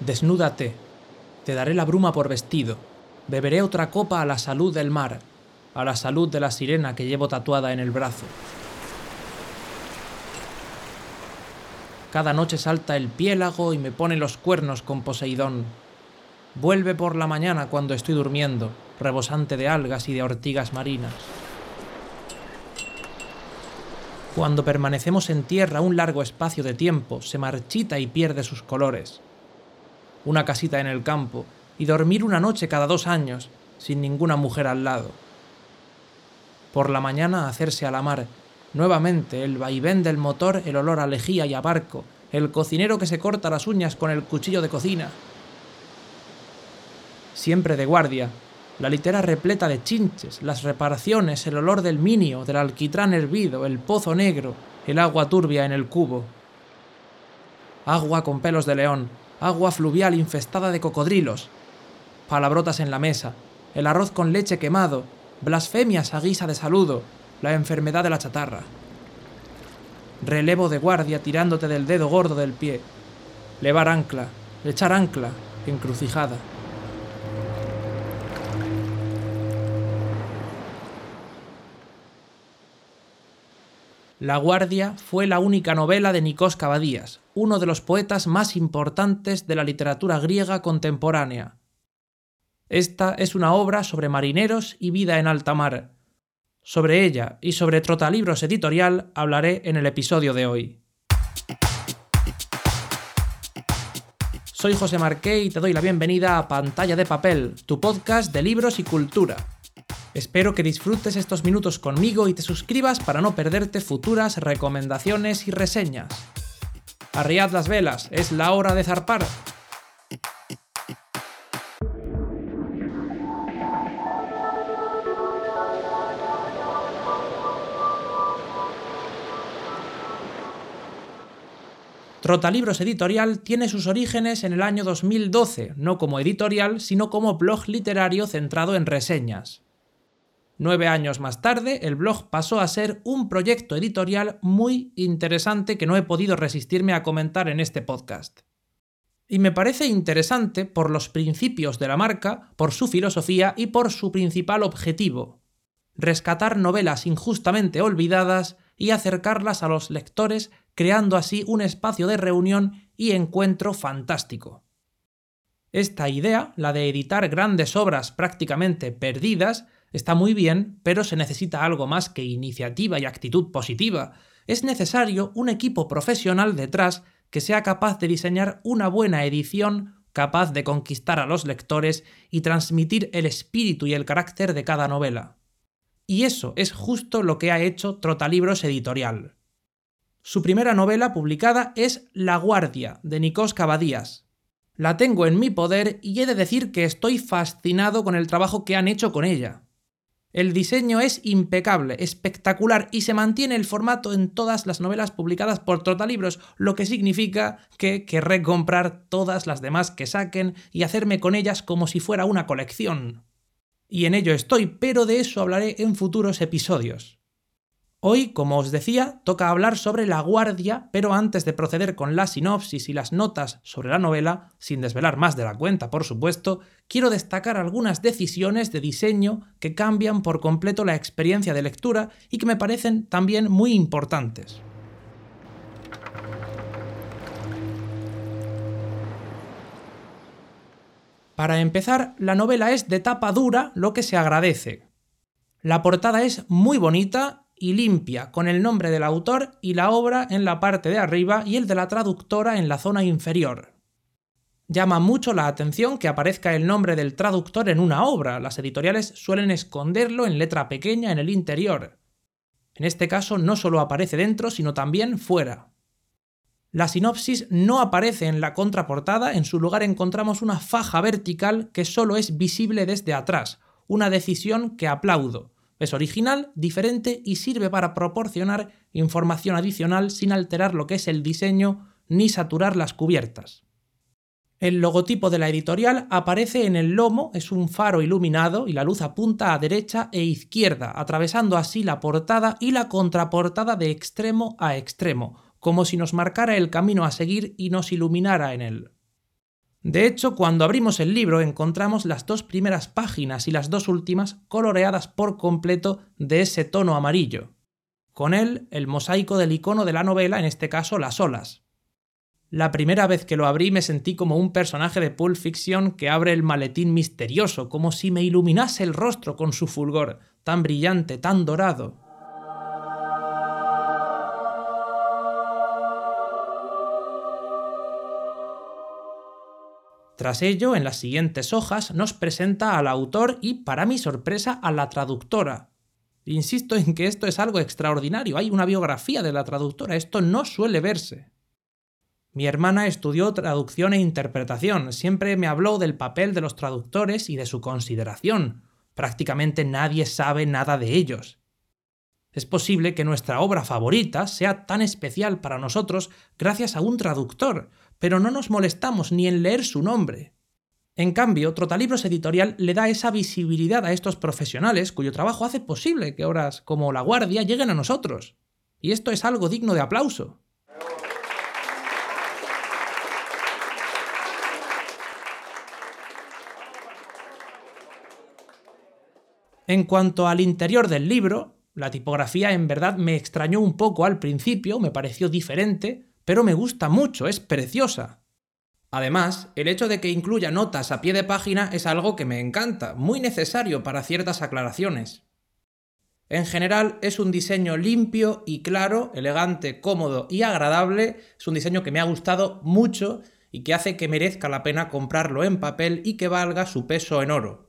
Desnúdate, te daré la bruma por vestido, beberé otra copa a la salud del mar, a la salud de la sirena que llevo tatuada en el brazo. Cada noche salta el piélago y me pone los cuernos con Poseidón. Vuelve por la mañana cuando estoy durmiendo, rebosante de algas y de ortigas marinas. Cuando permanecemos en tierra un largo espacio de tiempo, se marchita y pierde sus colores. Una casita en el campo y dormir una noche cada dos años, sin ninguna mujer al lado. Por la mañana hacerse a la mar, nuevamente el vaivén del motor, el olor a lejía y a barco, el cocinero que se corta las uñas con el cuchillo de cocina. Siempre de guardia, la litera repleta de chinches, las reparaciones, el olor del minio, del alquitrán hervido, el pozo negro, el agua turbia en el cubo. Agua con pelos de león, agua fluvial infestada de cocodrilos, palabrotas en la mesa, el arroz con leche quemado, blasfemias a guisa de saludo, la enfermedad de la chatarra. Relevo de guardia tirándote del dedo gordo del pie. Levar ancla, echar ancla, encrucijada. La Guardia fue la única novela de Nikos Cavadías, uno de los poetas más importantes de la literatura griega contemporánea. Esta es una obra sobre marineros y vida en alta mar. Sobre ella y sobre Trotalibros Editorial hablaré en el episodio de hoy. Soy José Marqué y te doy la bienvenida a Pantalla de Papel, tu podcast de libros y cultura. Espero que disfrutes estos minutos conmigo y te suscribas para no perderte futuras recomendaciones y reseñas. Arriad las velas, es la hora de zarpar. Trotalibros Editorial tiene sus orígenes en el año 2012, no como editorial, sino como blog literario centrado en reseñas. Nueve años más tarde, el blog pasó a ser un proyecto editorial muy interesante que no he podido resistirme a comentar en este podcast. Y me parece interesante por los principios de la marca, por su filosofía y por su principal objetivo, rescatar novelas injustamente olvidadas y acercarlas a los lectores, creando así un espacio de reunión y encuentro fantástico. Esta idea, la de editar grandes obras prácticamente perdidas, Está muy bien, pero se necesita algo más que iniciativa y actitud positiva. Es necesario un equipo profesional detrás que sea capaz de diseñar una buena edición capaz de conquistar a los lectores y transmitir el espíritu y el carácter de cada novela. Y eso es justo lo que ha hecho Trotalibros Editorial. Su primera novela publicada es La Guardia, de Nikos Cavadías. La tengo en mi poder y he de decir que estoy fascinado con el trabajo que han hecho con ella. El diseño es impecable, espectacular y se mantiene el formato en todas las novelas publicadas por Trotalibros, lo que significa que querré comprar todas las demás que saquen y hacerme con ellas como si fuera una colección. Y en ello estoy, pero de eso hablaré en futuros episodios. Hoy, como os decía, toca hablar sobre La Guardia, pero antes de proceder con la sinopsis y las notas sobre la novela, sin desvelar más de la cuenta, por supuesto, quiero destacar algunas decisiones de diseño que cambian por completo la experiencia de lectura y que me parecen también muy importantes. Para empezar, la novela es de tapa dura, lo que se agradece. La portada es muy bonita y limpia, con el nombre del autor y la obra en la parte de arriba y el de la traductora en la zona inferior. Llama mucho la atención que aparezca el nombre del traductor en una obra, las editoriales suelen esconderlo en letra pequeña en el interior. En este caso no solo aparece dentro, sino también fuera. La sinopsis no aparece en la contraportada, en su lugar encontramos una faja vertical que solo es visible desde atrás, una decisión que aplaudo es original, diferente y sirve para proporcionar información adicional sin alterar lo que es el diseño ni saturar las cubiertas. El logotipo de la editorial aparece en el lomo, es un faro iluminado y la luz apunta a derecha e izquierda, atravesando así la portada y la contraportada de extremo a extremo, como si nos marcara el camino a seguir y nos iluminara en él. De hecho, cuando abrimos el libro encontramos las dos primeras páginas y las dos últimas coloreadas por completo de ese tono amarillo. Con él, el mosaico del icono de la novela, en este caso las olas. La primera vez que lo abrí me sentí como un personaje de Pulp Fiction que abre el maletín misterioso, como si me iluminase el rostro con su fulgor, tan brillante, tan dorado. Tras ello, en las siguientes hojas nos presenta al autor y, para mi sorpresa, a la traductora. Insisto en que esto es algo extraordinario, hay una biografía de la traductora, esto no suele verse. Mi hermana estudió traducción e interpretación, siempre me habló del papel de los traductores y de su consideración. Prácticamente nadie sabe nada de ellos. Es posible que nuestra obra favorita sea tan especial para nosotros gracias a un traductor, pero no nos molestamos ni en leer su nombre. En cambio, Trotalibros Editorial le da esa visibilidad a estos profesionales cuyo trabajo hace posible que obras como La Guardia lleguen a nosotros. Y esto es algo digno de aplauso. En cuanto al interior del libro, la tipografía en verdad me extrañó un poco al principio, me pareció diferente, pero me gusta mucho, es preciosa. Además, el hecho de que incluya notas a pie de página es algo que me encanta, muy necesario para ciertas aclaraciones. En general es un diseño limpio y claro, elegante, cómodo y agradable, es un diseño que me ha gustado mucho y que hace que merezca la pena comprarlo en papel y que valga su peso en oro.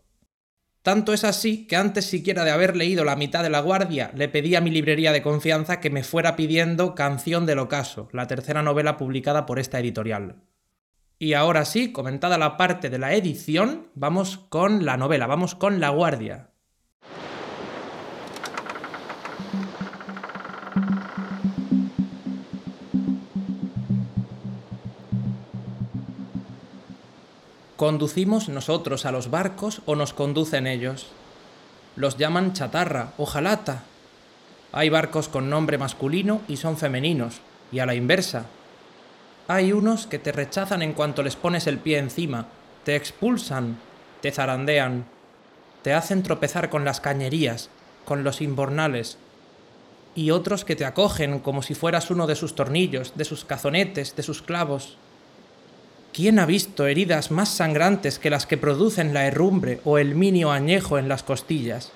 Tanto es así que antes siquiera de haber leído la mitad de La Guardia, le pedí a mi librería de confianza que me fuera pidiendo Canción del Ocaso, la tercera novela publicada por esta editorial. Y ahora sí, comentada la parte de la edición, vamos con la novela, vamos con La Guardia. ¿Conducimos nosotros a los barcos o nos conducen ellos? Los llaman chatarra o jalata. Hay barcos con nombre masculino y son femeninos, y a la inversa. Hay unos que te rechazan en cuanto les pones el pie encima, te expulsan, te zarandean, te hacen tropezar con las cañerías, con los imbornales, y otros que te acogen como si fueras uno de sus tornillos, de sus cazonetes, de sus clavos. ¿Quién ha visto heridas más sangrantes que las que producen la herrumbre o el minio añejo en las costillas?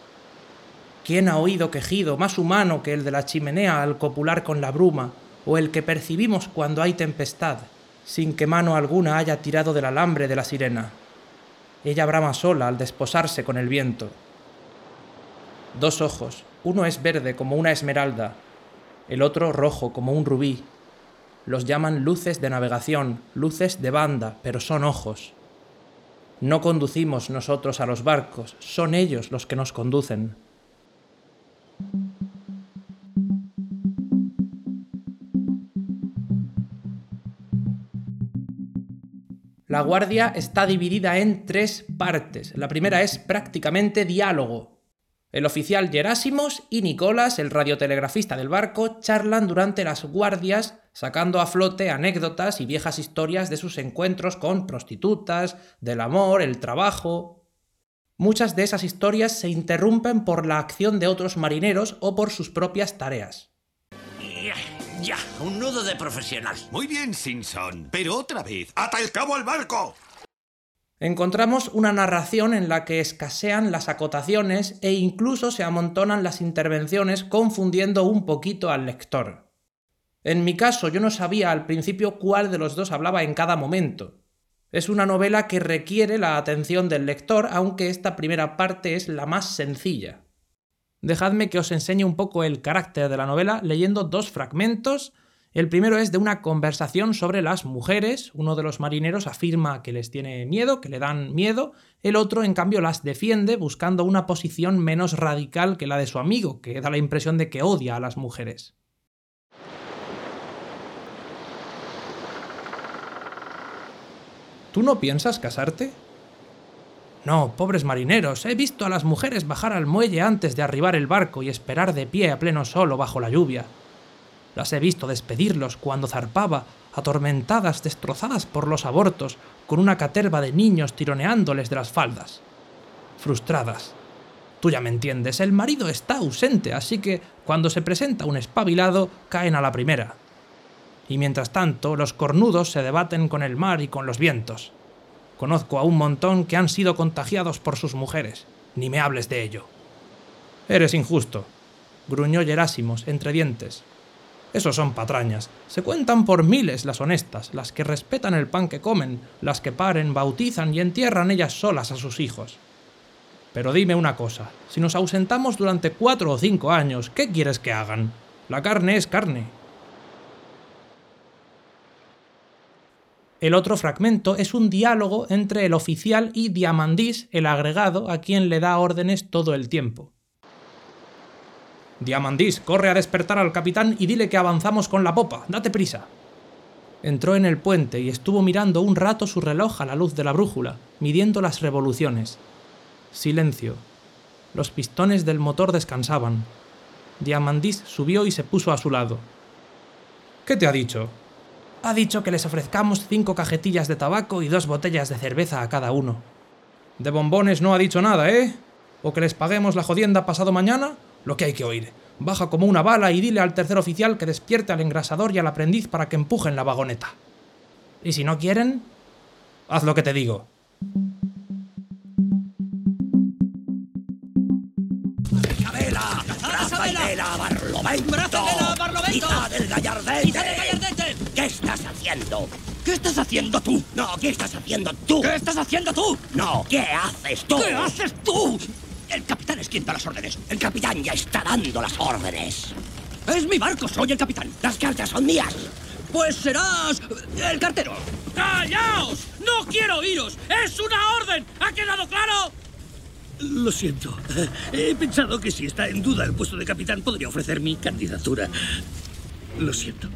¿Quién ha oído quejido más humano que el de la chimenea al copular con la bruma o el que percibimos cuando hay tempestad, sin que mano alguna haya tirado del alambre de la sirena? Ella brama sola al desposarse con el viento. Dos ojos, uno es verde como una esmeralda, el otro rojo como un rubí, los llaman luces de navegación, luces de banda, pero son ojos. No conducimos nosotros a los barcos, son ellos los que nos conducen. La guardia está dividida en tres partes. La primera es prácticamente diálogo, el oficial Gerásimos y Nicolás, el radiotelegrafista del barco, charlan durante las guardias, sacando a flote anécdotas y viejas historias de sus encuentros con prostitutas, del amor, el trabajo. Muchas de esas historias se interrumpen por la acción de otros marineros o por sus propias tareas. Ya, un nudo de profesional. Muy bien, Simpson. Pero otra vez, ¡ata el cabo al barco! encontramos una narración en la que escasean las acotaciones e incluso se amontonan las intervenciones confundiendo un poquito al lector. En mi caso yo no sabía al principio cuál de los dos hablaba en cada momento. Es una novela que requiere la atención del lector, aunque esta primera parte es la más sencilla. Dejadme que os enseñe un poco el carácter de la novela leyendo dos fragmentos el primero es de una conversación sobre las mujeres. Uno de los marineros afirma que les tiene miedo, que le dan miedo. El otro, en cambio, las defiende buscando una posición menos radical que la de su amigo, que da la impresión de que odia a las mujeres. ¿Tú no piensas casarte? No, pobres marineros, he visto a las mujeres bajar al muelle antes de arribar el barco y esperar de pie a pleno sol bajo la lluvia. Las he visto despedirlos cuando zarpaba atormentadas, destrozadas por los abortos, con una caterva de niños tironeándoles de las faldas. Frustradas. Tú ya me entiendes, el marido está ausente, así que cuando se presenta un espabilado, caen a la primera. Y mientras tanto, los cornudos se debaten con el mar y con los vientos. Conozco a un montón que han sido contagiados por sus mujeres. Ni me hables de ello. Eres injusto, gruñó Gerásimos entre dientes. Esos son patrañas. Se cuentan por miles las honestas, las que respetan el pan que comen, las que paren, bautizan y entierran ellas solas a sus hijos. Pero dime una cosa, si nos ausentamos durante cuatro o cinco años, ¿qué quieres que hagan? La carne es carne. El otro fragmento es un diálogo entre el oficial y Diamandis, el agregado, a quien le da órdenes todo el tiempo. Diamandis, corre a despertar al capitán y dile que avanzamos con la popa. Date prisa. Entró en el puente y estuvo mirando un rato su reloj a la luz de la brújula, midiendo las revoluciones. Silencio. Los pistones del motor descansaban. Diamandis subió y se puso a su lado. ¿Qué te ha dicho? Ha dicho que les ofrezcamos cinco cajetillas de tabaco y dos botellas de cerveza a cada uno. De bombones no ha dicho nada, ¿eh? ¿O que les paguemos la jodienda pasado mañana? lo que hay que oír. Baja como una bala y dile al tercer oficial que despierte al engrasador y al aprendiz para que empujen la vagoneta. Y si no quieren, haz lo que te digo. ¡Isabela! ¡Rafaela Barlovento! Del Gallardete! ¿Qué estás haciendo? ¿Qué estás haciendo tú? No, ¿qué estás haciendo tú? ¿Qué estás haciendo tú? No, ¿qué haces tú? ¿Qué haces tú? El capitán es quien da las órdenes. El capitán ya está dando las órdenes. Es mi barco, soy el capitán. Las cartas son mías. Pues serás el cartero. ¡Callaos! ¡No quiero oíros! ¡Es una orden! ¿Ha quedado claro? Lo siento. He pensado que si está en duda el puesto de capitán podría ofrecer mi candidatura. Lo siento.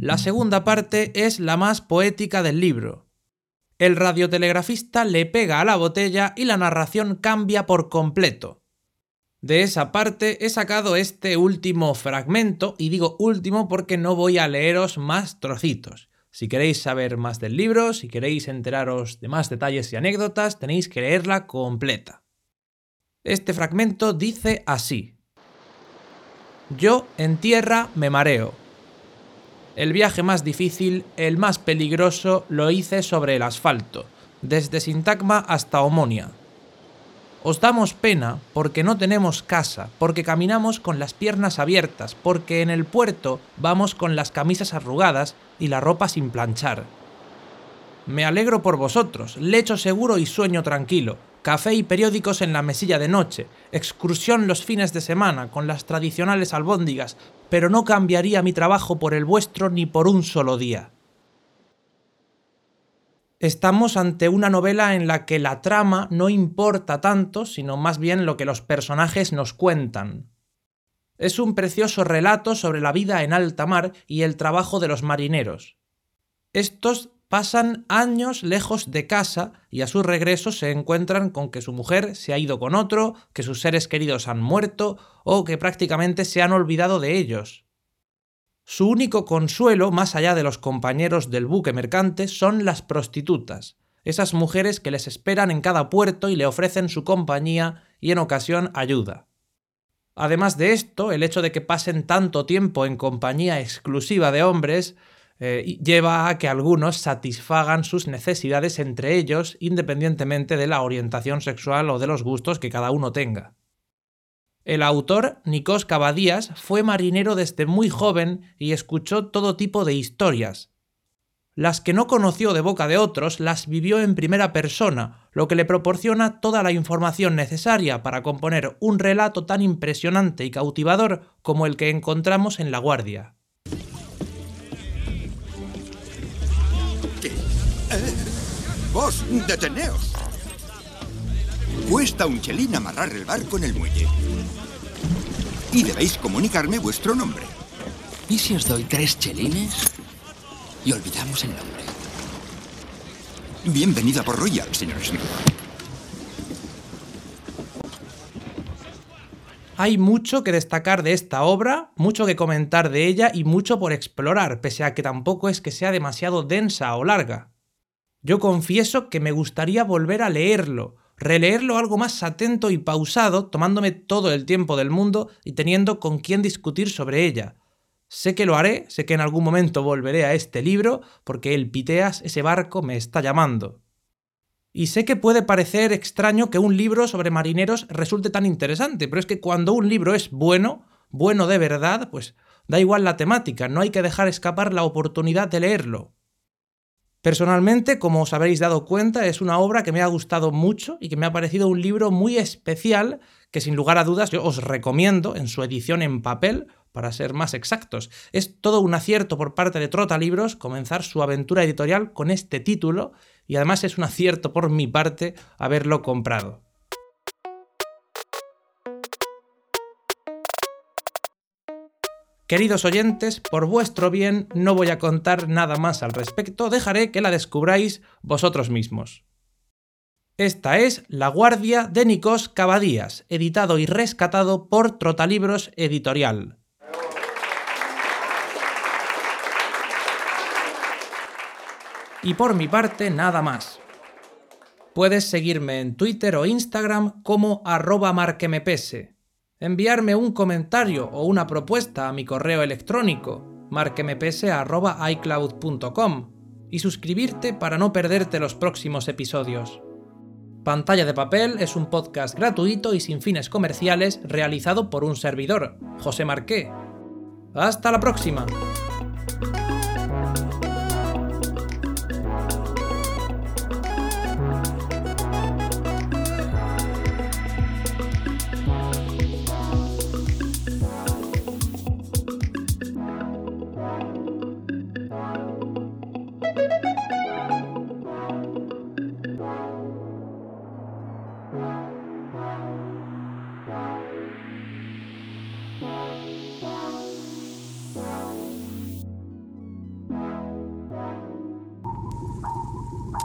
La segunda parte es la más poética del libro. El radiotelegrafista le pega a la botella y la narración cambia por completo. De esa parte he sacado este último fragmento, y digo último porque no voy a leeros más trocitos. Si queréis saber más del libro, si queréis enteraros de más detalles y anécdotas, tenéis que leerla completa. Este fragmento dice así. Yo en tierra me mareo. El viaje más difícil, el más peligroso, lo hice sobre el asfalto, desde Sintagma hasta Omonia. Os damos pena porque no tenemos casa, porque caminamos con las piernas abiertas, porque en el puerto vamos con las camisas arrugadas y la ropa sin planchar. Me alegro por vosotros, lecho seguro y sueño tranquilo, café y periódicos en la mesilla de noche, excursión los fines de semana con las tradicionales albóndigas, pero no cambiaría mi trabajo por el vuestro ni por un solo día. Estamos ante una novela en la que la trama no importa tanto, sino más bien lo que los personajes nos cuentan. Es un precioso relato sobre la vida en alta mar y el trabajo de los marineros. Estos pasan años lejos de casa y a su regreso se encuentran con que su mujer se ha ido con otro, que sus seres queridos han muerto o que prácticamente se han olvidado de ellos. Su único consuelo, más allá de los compañeros del buque mercante, son las prostitutas, esas mujeres que les esperan en cada puerto y le ofrecen su compañía y en ocasión ayuda. Además de esto, el hecho de que pasen tanto tiempo en compañía exclusiva de hombres eh, lleva a que algunos satisfagan sus necesidades entre ellos independientemente de la orientación sexual o de los gustos que cada uno tenga. El autor, Nikos Cavadías, fue marinero desde muy joven y escuchó todo tipo de historias. Las que no conoció de boca de otros las vivió en primera persona, lo que le proporciona toda la información necesaria para componer un relato tan impresionante y cautivador como el que encontramos en La Guardia. Vos, deteneos. Cuesta un chelín amarrar el barco en el muelle. Y debéis comunicarme vuestro nombre. ¿Y si os doy tres chelines? Y olvidamos el nombre. Bienvenido a Port Royal, señor Smith. Hay mucho que destacar de esta obra, mucho que comentar de ella y mucho por explorar, pese a que tampoco es que sea demasiado densa o larga. Yo confieso que me gustaría volver a leerlo, releerlo algo más atento y pausado, tomándome todo el tiempo del mundo y teniendo con quién discutir sobre ella. Sé que lo haré, sé que en algún momento volveré a este libro, porque el Piteas, ese barco, me está llamando. Y sé que puede parecer extraño que un libro sobre marineros resulte tan interesante, pero es que cuando un libro es bueno, bueno de verdad, pues da igual la temática, no hay que dejar escapar la oportunidad de leerlo. Personalmente, como os habréis dado cuenta, es una obra que me ha gustado mucho y que me ha parecido un libro muy especial que sin lugar a dudas yo os recomiendo en su edición en papel, para ser más exactos. Es todo un acierto por parte de Trota Libros comenzar su aventura editorial con este título y además es un acierto por mi parte haberlo comprado. Queridos oyentes, por vuestro bien no voy a contar nada más al respecto, dejaré que la descubráis vosotros mismos. Esta es La Guardia de Nicos Cavadías, editado y rescatado por Trotalibros Editorial. Y por mi parte, nada más. Puedes seguirme en Twitter o Instagram como arroba marquemepese enviarme un comentario o una propuesta a mi correo electrónico marquemepese.icloud.com y suscribirte para no perderte los próximos episodios. Pantalla de Papel es un podcast gratuito y sin fines comerciales realizado por un servidor, José Marqué. ¡Hasta la próxima!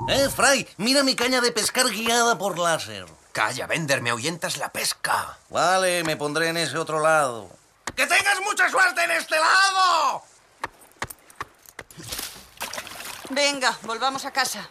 Eh, Fry, mira mi caña de pescar guiada por láser. Calla, Bender, me ahuyentas la pesca. Vale, me pondré en ese otro lado. ¡Que tengas mucha suerte en este lado! Venga, volvamos a casa.